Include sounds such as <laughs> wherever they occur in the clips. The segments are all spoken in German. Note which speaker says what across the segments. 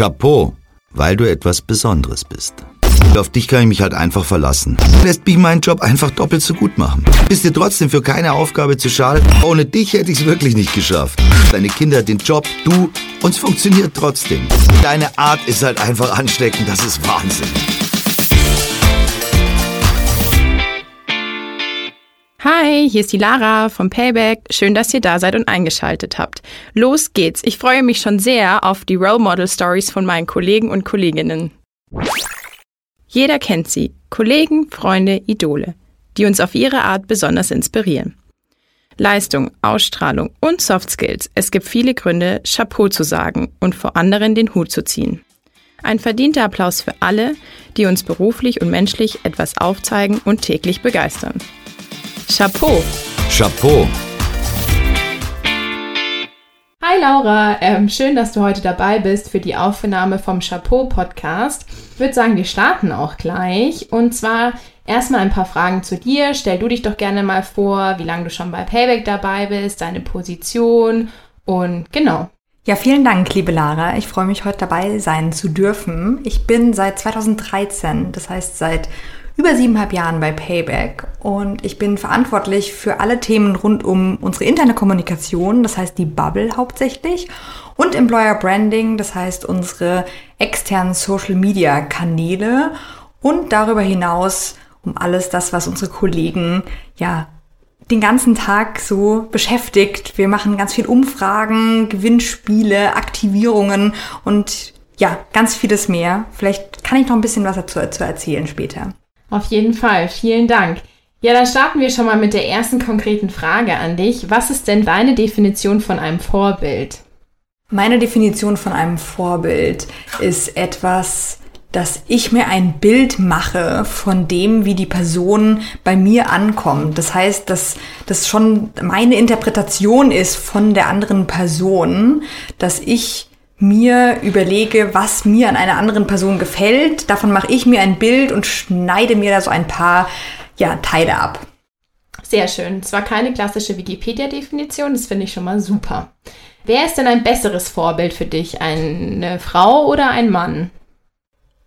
Speaker 1: Chapeau, weil du etwas Besonderes bist. Auf dich kann ich mich halt einfach verlassen. Lässt mich meinen Job einfach doppelt so gut machen. Bist dir trotzdem für keine Aufgabe zu schade? Ohne dich hätte ich es wirklich nicht geschafft. Deine Kinder, den Job, du, uns funktioniert trotzdem. Deine Art ist halt einfach ansteckend, das ist Wahnsinn.
Speaker 2: Hi, hier ist die Lara vom Payback. Schön, dass ihr da seid und eingeschaltet habt. Los geht's. Ich freue mich schon sehr auf die Role Model Stories von meinen Kollegen und Kolleginnen. Jeder kennt sie. Kollegen, Freunde, Idole, die uns auf ihre Art besonders inspirieren. Leistung, Ausstrahlung und Soft Skills. Es gibt viele Gründe, Chapeau zu sagen und vor anderen den Hut zu ziehen. Ein verdienter Applaus für alle, die uns beruflich und menschlich etwas aufzeigen und täglich begeistern. Chapeau.
Speaker 1: Chapeau.
Speaker 2: Hi Laura, ähm, schön, dass du heute dabei bist für die Aufnahme vom Chapeau Podcast. Ich würde sagen, wir starten auch gleich. Und zwar erstmal ein paar Fragen zu dir. Stell du dich doch gerne mal vor, wie lange du schon bei Payback dabei bist, deine Position und genau.
Speaker 3: Ja, vielen Dank, liebe Lara. Ich freue mich, heute dabei sein zu dürfen. Ich bin seit 2013, das heißt seit über siebeneinhalb Jahren bei Payback und ich bin verantwortlich für alle Themen rund um unsere interne Kommunikation, das heißt die Bubble hauptsächlich, und Employer Branding, das heißt unsere externen Social Media Kanäle und darüber hinaus um alles das, was unsere Kollegen ja den ganzen Tag so beschäftigt. Wir machen ganz viel Umfragen, Gewinnspiele, Aktivierungen und ja, ganz vieles mehr. Vielleicht kann ich noch ein bisschen was dazu, dazu erzählen später.
Speaker 2: Auf jeden Fall, vielen Dank. Ja, dann starten wir schon mal mit der ersten konkreten Frage an dich. Was ist denn deine Definition von einem Vorbild?
Speaker 3: Meine Definition von einem Vorbild ist etwas, dass ich mir ein Bild mache von dem, wie die Person bei mir ankommt. Das heißt, dass das schon meine Interpretation ist von der anderen Person, dass ich mir überlege, was mir an einer anderen Person gefällt. Davon mache ich mir ein Bild und schneide mir da so ein paar ja, Teile ab.
Speaker 2: Sehr schön. Zwar keine klassische Wikipedia-Definition, das finde ich schon mal super. Wer ist denn ein besseres Vorbild für dich? Eine Frau oder ein Mann?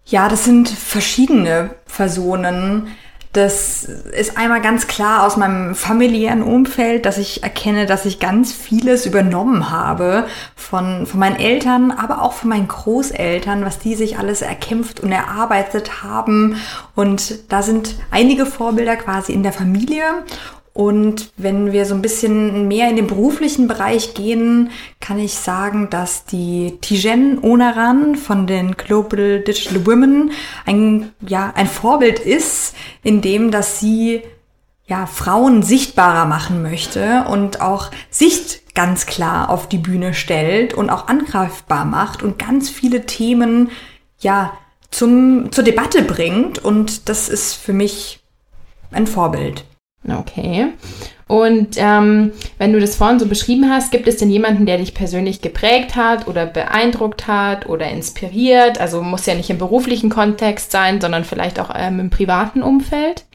Speaker 3: Ja, das sind verschiedene Personen. Das ist einmal ganz klar aus meinem familiären Umfeld, dass ich erkenne, dass ich ganz vieles übernommen habe von, von meinen Eltern, aber auch von meinen Großeltern, was die sich alles erkämpft und erarbeitet haben. Und da sind einige Vorbilder quasi in der Familie und wenn wir so ein bisschen mehr in den beruflichen Bereich gehen, kann ich sagen, dass die Tijen Onaran von den Global Digital Women ein, ja, ein Vorbild ist, in dem, dass sie ja, Frauen sichtbarer machen möchte und auch Sicht ganz klar auf die Bühne stellt und auch angreifbar macht und ganz viele Themen, ja, zum, zur Debatte bringt. Und das ist für mich ein Vorbild.
Speaker 2: Okay. Und ähm, wenn du das vorhin so beschrieben hast, gibt es denn jemanden, der dich persönlich geprägt hat oder beeindruckt hat oder inspiriert? Also muss ja nicht im beruflichen Kontext sein, sondern vielleicht auch ähm, im privaten Umfeld?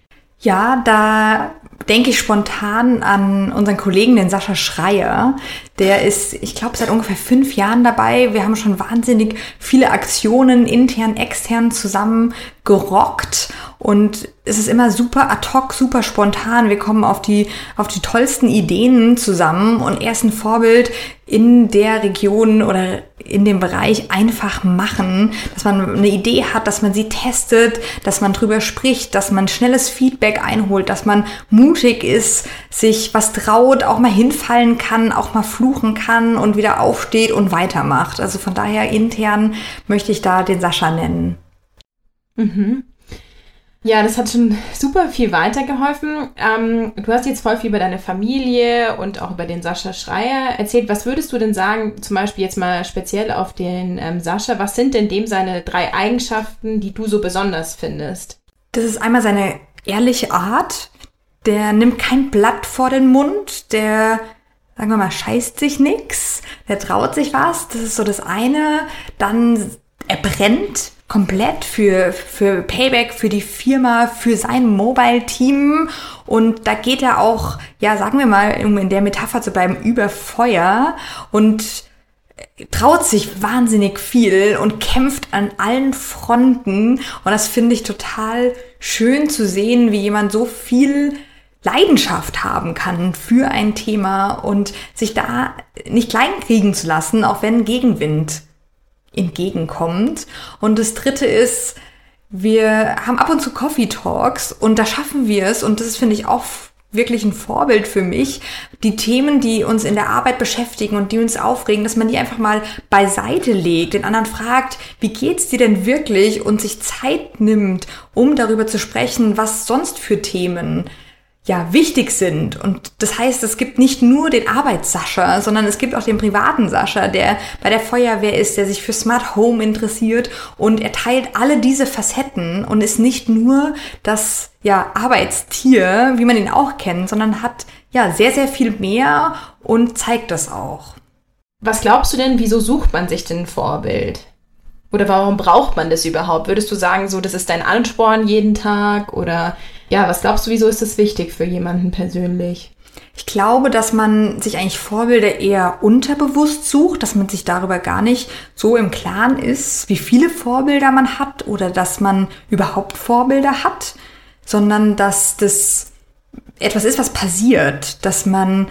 Speaker 3: Ja, da denke ich spontan an unseren Kollegen, den Sascha Schreier. Der ist, ich glaube, seit ungefähr fünf Jahren dabei. Wir haben schon wahnsinnig viele Aktionen intern, extern zusammen gerockt und es ist immer super ad hoc, super spontan. Wir kommen auf die, auf die tollsten Ideen zusammen und er ist ein Vorbild in der Region oder in dem Bereich einfach machen, dass man eine Idee hat, dass man sie testet, dass man drüber spricht, dass man schnelles Feedback einholt, dass man mutig ist, sich was traut, auch mal hinfallen kann, auch mal fluchen kann und wieder aufsteht und weitermacht. Also von daher intern möchte ich da den Sascha nennen.
Speaker 2: Mhm. Ja, das hat schon super viel weitergeholfen. Ähm, du hast jetzt voll viel über deine Familie und auch über den Sascha Schreier erzählt. Was würdest du denn sagen, zum Beispiel jetzt mal speziell auf den ähm, Sascha, was sind denn dem seine drei Eigenschaften, die du so besonders findest?
Speaker 3: Das ist einmal seine ehrliche Art. Der nimmt kein Blatt vor den Mund, der sagen wir mal, scheißt sich nix, der traut sich was, das ist so das eine. Dann er brennt komplett für, für Payback, für die Firma, für sein Mobile-Team. Und da geht er auch, ja, sagen wir mal, um in der Metapher zu bleiben, über Feuer und traut sich wahnsinnig viel und kämpft an allen Fronten. Und das finde ich total schön zu sehen, wie jemand so viel Leidenschaft haben kann für ein Thema und sich da nicht kleinkriegen zu lassen, auch wenn Gegenwind entgegenkommt. Und das dritte ist, wir haben ab und zu Coffee Talks und da schaffen wir es und das finde ich auch wirklich ein Vorbild für mich, die Themen, die uns in der Arbeit beschäftigen und die uns aufregen, dass man die einfach mal beiseite legt, den anderen fragt, wie geht's dir denn wirklich und sich Zeit nimmt, um darüber zu sprechen, was sonst für Themen ja, wichtig sind. Und das heißt, es gibt nicht nur den Arbeitssascha, sondern es gibt auch den privaten Sascha, der bei der Feuerwehr ist, der sich für Smart Home interessiert und er teilt alle diese Facetten und ist nicht nur das, ja, Arbeitstier, wie man ihn auch kennt, sondern hat, ja, sehr, sehr viel mehr und zeigt das auch.
Speaker 2: Was glaubst du denn, wieso sucht man sich denn ein Vorbild? Oder warum braucht man das überhaupt? Würdest du sagen, so, das ist dein Ansporn jeden Tag oder ja, was glaubst du, wieso ist das wichtig für jemanden persönlich?
Speaker 3: Ich glaube, dass man sich eigentlich Vorbilder eher unterbewusst sucht, dass man sich darüber gar nicht so im Klaren ist, wie viele Vorbilder man hat oder dass man überhaupt Vorbilder hat, sondern dass das etwas ist, was passiert, dass man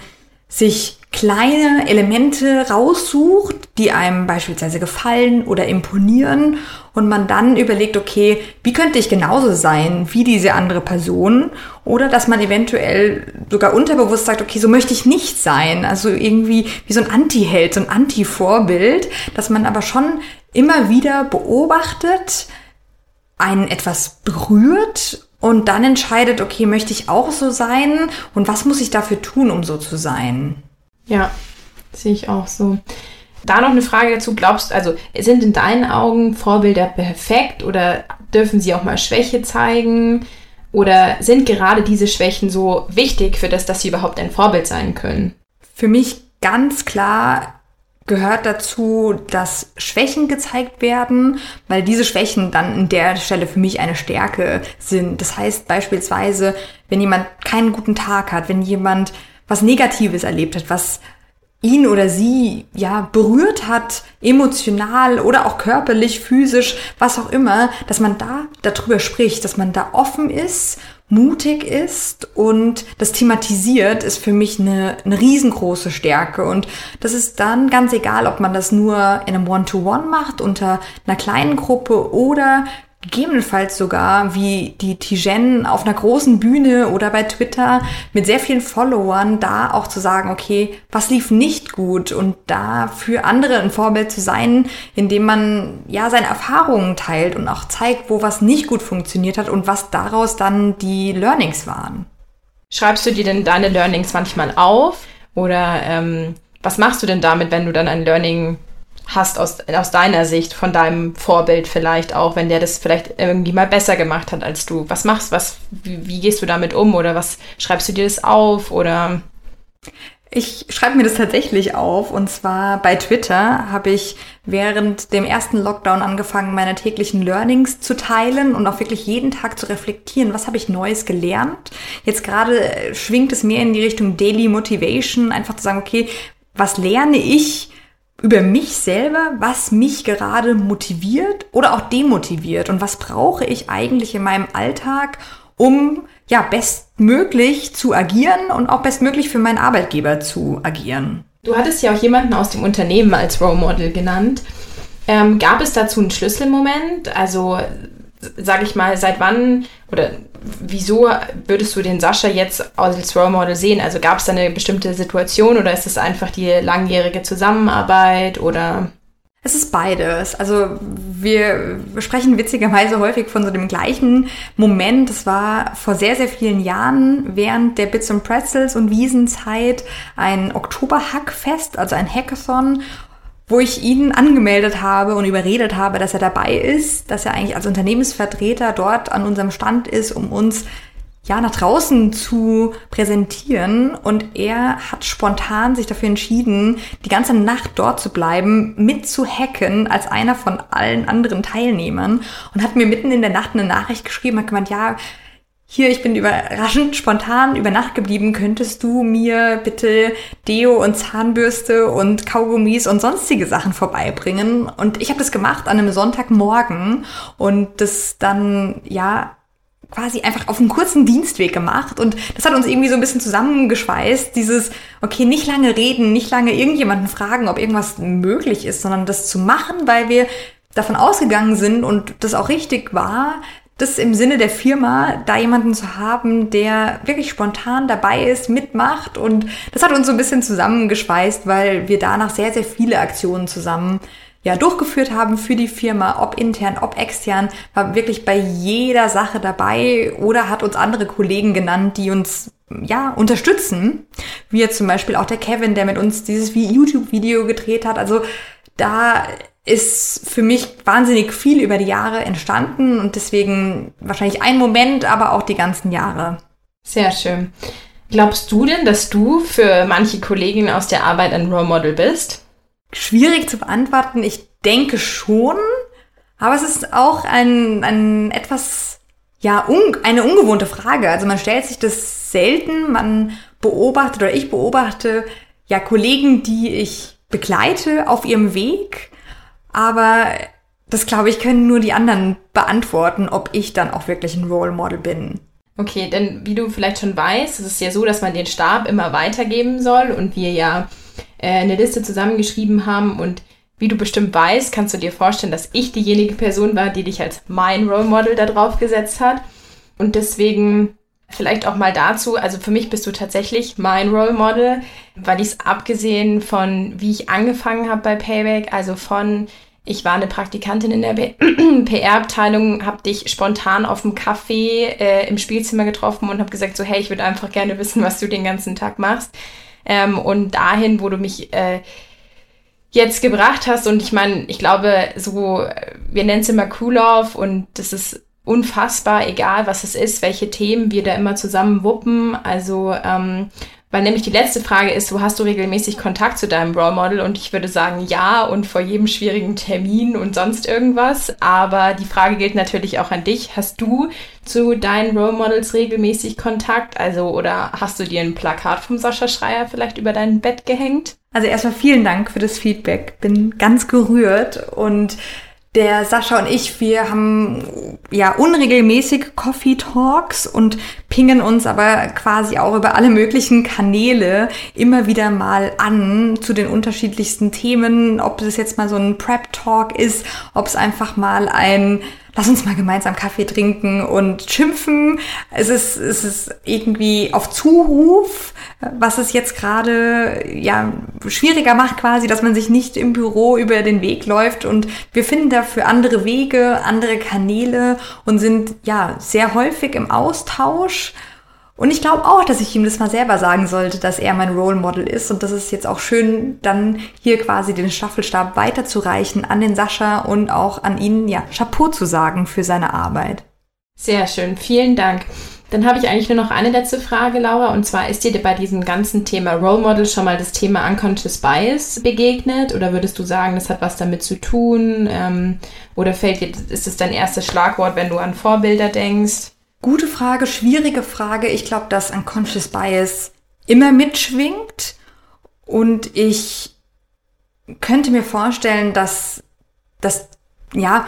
Speaker 3: sich kleine Elemente raussucht, die einem beispielsweise gefallen oder imponieren und man dann überlegt, okay, wie könnte ich genauso sein wie diese andere Person? Oder dass man eventuell sogar unterbewusst sagt, okay, so möchte ich nicht sein, also irgendwie wie so ein Anti-Held, so ein Anti-Vorbild, dass man aber schon immer wieder beobachtet, einen etwas berührt und dann entscheidet, okay, möchte ich auch so sein? Und was muss ich dafür tun, um so zu sein?
Speaker 2: Ja, sehe ich auch so. Da noch eine Frage dazu. Glaubst du, also sind in deinen Augen Vorbilder perfekt oder dürfen sie auch mal Schwäche zeigen? Oder sind gerade diese Schwächen so wichtig für das, dass sie überhaupt ein Vorbild sein können?
Speaker 3: Für mich ganz klar gehört dazu, dass Schwächen gezeigt werden, weil diese Schwächen dann in der Stelle für mich eine Stärke sind. Das heißt beispielsweise, wenn jemand keinen guten Tag hat, wenn jemand was Negatives erlebt hat, was ihn oder sie ja berührt hat, emotional oder auch körperlich, physisch, was auch immer, dass man da darüber spricht, dass man da offen ist, mutig ist und das thematisiert, ist für mich eine, eine riesengroße Stärke. Und das ist dann ganz egal, ob man das nur in einem One-to-One -One macht, unter einer kleinen Gruppe oder gegebenenfalls sogar wie die Tijen auf einer großen Bühne oder bei Twitter mit sehr vielen Followern da auch zu sagen, okay, was lief nicht gut und da für andere ein Vorbild zu sein, indem man ja seine Erfahrungen teilt und auch zeigt, wo was nicht gut funktioniert hat und was daraus dann die Learnings waren.
Speaker 2: Schreibst du dir denn deine Learnings manchmal auf oder ähm, was machst du denn damit, wenn du dann ein Learning hast aus, aus deiner Sicht, von deinem Vorbild vielleicht auch, wenn der das vielleicht irgendwie mal besser gemacht hat als du. Was machst was, wie, wie gehst du damit um oder was schreibst du dir das auf oder?
Speaker 3: Ich schreibe mir das tatsächlich auf und zwar bei Twitter habe ich während dem ersten Lockdown angefangen, meine täglichen Learnings zu teilen und auch wirklich jeden Tag zu reflektieren, was habe ich Neues gelernt. Jetzt gerade schwingt es mehr in die Richtung Daily Motivation, einfach zu sagen, okay, was lerne ich über mich selber, was mich gerade motiviert oder auch demotiviert und was brauche ich eigentlich in meinem Alltag, um ja bestmöglich zu agieren und auch bestmöglich für meinen Arbeitgeber zu agieren.
Speaker 2: Du hattest ja auch jemanden aus dem Unternehmen als Role Model genannt. Ähm, gab es dazu einen Schlüsselmoment? Also sage ich mal, seit wann oder wieso würdest du den Sascha jetzt als Role Model sehen? Also gab es da eine bestimmte Situation oder ist es einfach die langjährige Zusammenarbeit oder?
Speaker 3: Es ist beides. Also wir sprechen witzigerweise häufig von so dem gleichen Moment. Das war vor sehr, sehr vielen Jahren während der Bits and Pretzels und Wiesenzeit ein Oktoberhackfest, also ein Hackathon wo ich ihn angemeldet habe und überredet habe, dass er dabei ist, dass er eigentlich als Unternehmensvertreter dort an unserem Stand ist, um uns ja nach draußen zu präsentieren. Und er hat spontan sich dafür entschieden, die ganze Nacht dort zu bleiben, mit zu hacken als einer von allen anderen Teilnehmern und hat mir mitten in der Nacht eine Nachricht geschrieben, hat gemeint, ja, hier, ich bin überraschend spontan über Nacht geblieben, könntest du mir bitte Deo und Zahnbürste und Kaugummis und sonstige Sachen vorbeibringen? Und ich habe das gemacht an einem Sonntagmorgen und das dann, ja, quasi einfach auf einen kurzen Dienstweg gemacht und das hat uns irgendwie so ein bisschen zusammengeschweißt, dieses, okay, nicht lange reden, nicht lange irgendjemanden fragen, ob irgendwas möglich ist, sondern das zu machen, weil wir davon ausgegangen sind und das auch richtig war, das im Sinne der Firma, da jemanden zu haben, der wirklich spontan dabei ist, mitmacht. Und das hat uns so ein bisschen zusammengeschweißt, weil wir danach sehr, sehr viele Aktionen zusammen ja, durchgeführt haben für die Firma, ob intern, ob extern, war wirklich bei jeder Sache dabei oder hat uns andere Kollegen genannt, die uns ja, unterstützen. Wie jetzt zum Beispiel auch der Kevin, der mit uns dieses YouTube-Video gedreht hat. Also da ist für mich wahnsinnig viel über die Jahre entstanden und deswegen wahrscheinlich ein Moment, aber auch die ganzen Jahre.
Speaker 2: Sehr schön. Glaubst du denn, dass du für manche Kolleginnen aus der Arbeit ein Role Model bist?
Speaker 3: Schwierig zu beantworten. Ich denke schon, aber es ist auch ein, ein etwas, ja, un, eine ungewohnte Frage. Also man stellt sich das selten, man beobachtet oder ich beobachte ja Kollegen, die ich begleite auf ihrem Weg aber das glaube ich, können nur die anderen beantworten, ob ich dann auch wirklich ein Role Model bin.
Speaker 2: Okay, denn wie du vielleicht schon weißt, es ist ja so, dass man den Stab immer weitergeben soll und wir ja äh, eine Liste zusammengeschrieben haben und wie du bestimmt weißt, kannst du dir vorstellen, dass ich diejenige Person war, die dich als mein Role Model da drauf gesetzt hat. Und deswegen vielleicht auch mal dazu, also für mich bist du tatsächlich mein Role Model, weil ich es abgesehen von, wie ich angefangen habe bei Payback, also von ich war eine Praktikantin in der PR-Abteilung, <clears throat> habe dich spontan auf dem Café äh, im Spielzimmer getroffen und habe gesagt, so hey, ich würde einfach gerne wissen, was du den ganzen Tag machst. Ähm, und dahin, wo du mich äh, jetzt gebracht hast. Und ich meine, ich glaube, so, wir nennen es immer Cool-Off und das ist unfassbar, egal was es ist, welche Themen wir da immer zusammen wuppen. Also ähm, weil nämlich die letzte Frage ist, wo hast du regelmäßig Kontakt zu deinem Role Model? Und ich würde sagen, ja, und vor jedem schwierigen Termin und sonst irgendwas. Aber die Frage gilt natürlich auch an dich. Hast du zu deinen Role Models regelmäßig Kontakt? Also, oder hast du dir ein Plakat vom Sascha Schreier vielleicht über dein Bett gehängt?
Speaker 3: Also erstmal vielen Dank für das Feedback. Bin ganz gerührt und der Sascha und ich, wir haben ja unregelmäßig Coffee Talks und pingen uns aber quasi auch über alle möglichen Kanäle immer wieder mal an zu den unterschiedlichsten Themen, ob es jetzt mal so ein Prep Talk ist, ob es einfach mal ein lass uns mal gemeinsam Kaffee trinken und schimpfen. Es ist, es ist irgendwie auf Zuruf, was es jetzt gerade ja schwieriger macht quasi, dass man sich nicht im Büro über den Weg läuft und wir finden dafür andere Wege, andere Kanäle und sind ja sehr häufig im Austausch und ich glaube auch, dass ich ihm das mal selber sagen sollte, dass er mein Role Model ist. Und das ist jetzt auch schön, dann hier quasi den Staffelstab weiterzureichen an den Sascha und auch an ihn, ja, Chapeau zu sagen für seine Arbeit.
Speaker 2: Sehr schön, vielen Dank. Dann habe ich eigentlich nur noch eine letzte Frage, Laura. Und zwar, ist dir bei diesem ganzen Thema Role Model schon mal das Thema Unconscious Bias begegnet? Oder würdest du sagen, das hat was damit zu tun? Ähm, oder fällt dir, ist es dein erstes Schlagwort, wenn du an Vorbilder denkst?
Speaker 3: Gute Frage, schwierige Frage. Ich glaube, dass Unconscious Bias immer mitschwingt. Und ich könnte mir vorstellen, dass das, ja,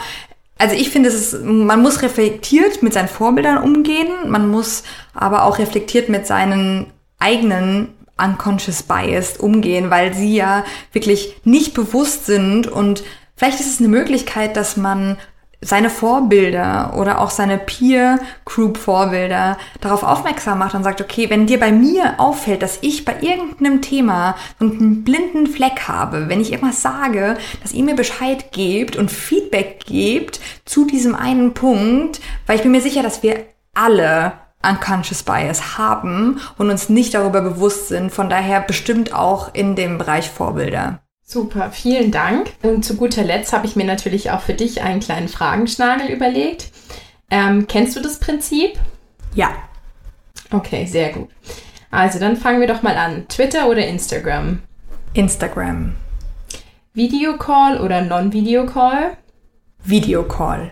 Speaker 3: also ich finde, man muss reflektiert mit seinen Vorbildern umgehen, man muss aber auch reflektiert mit seinen eigenen unconscious bias umgehen, weil sie ja wirklich nicht bewusst sind. Und vielleicht ist es eine Möglichkeit, dass man seine Vorbilder oder auch seine Peer Group Vorbilder darauf aufmerksam macht und sagt, okay, wenn dir bei mir auffällt, dass ich bei irgendeinem Thema einen blinden Fleck habe, wenn ich irgendwas sage, dass ihr mir Bescheid gebt und Feedback gebt zu diesem einen Punkt, weil ich bin mir sicher, dass wir alle Unconscious Bias haben und uns nicht darüber bewusst sind. Von daher bestimmt auch in dem Bereich Vorbilder.
Speaker 2: Super, vielen Dank. Und zu guter Letzt habe ich mir natürlich auch für dich einen kleinen Fragenschnagel überlegt. Ähm, kennst du das Prinzip?
Speaker 3: Ja.
Speaker 2: Okay, sehr gut. Also dann fangen wir doch mal an. Twitter oder Instagram?
Speaker 3: Instagram.
Speaker 2: Videocall oder Non-Video-Call?
Speaker 3: Videocall.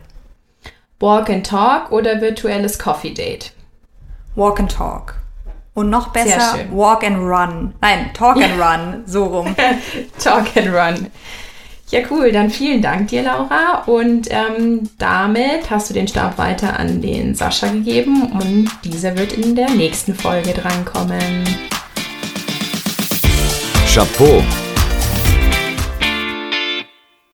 Speaker 2: Walk and Talk oder virtuelles Coffee Date?
Speaker 3: Walk and Talk. Und noch besser. Walk and Run. Nein, Talk and Run, so rum. <laughs>
Speaker 2: Talk and Run. Ja, cool. Dann vielen Dank dir, Laura. Und ähm, damit hast du den Stab weiter an den Sascha gegeben und dieser wird in der nächsten Folge drankommen.
Speaker 1: Chapeau.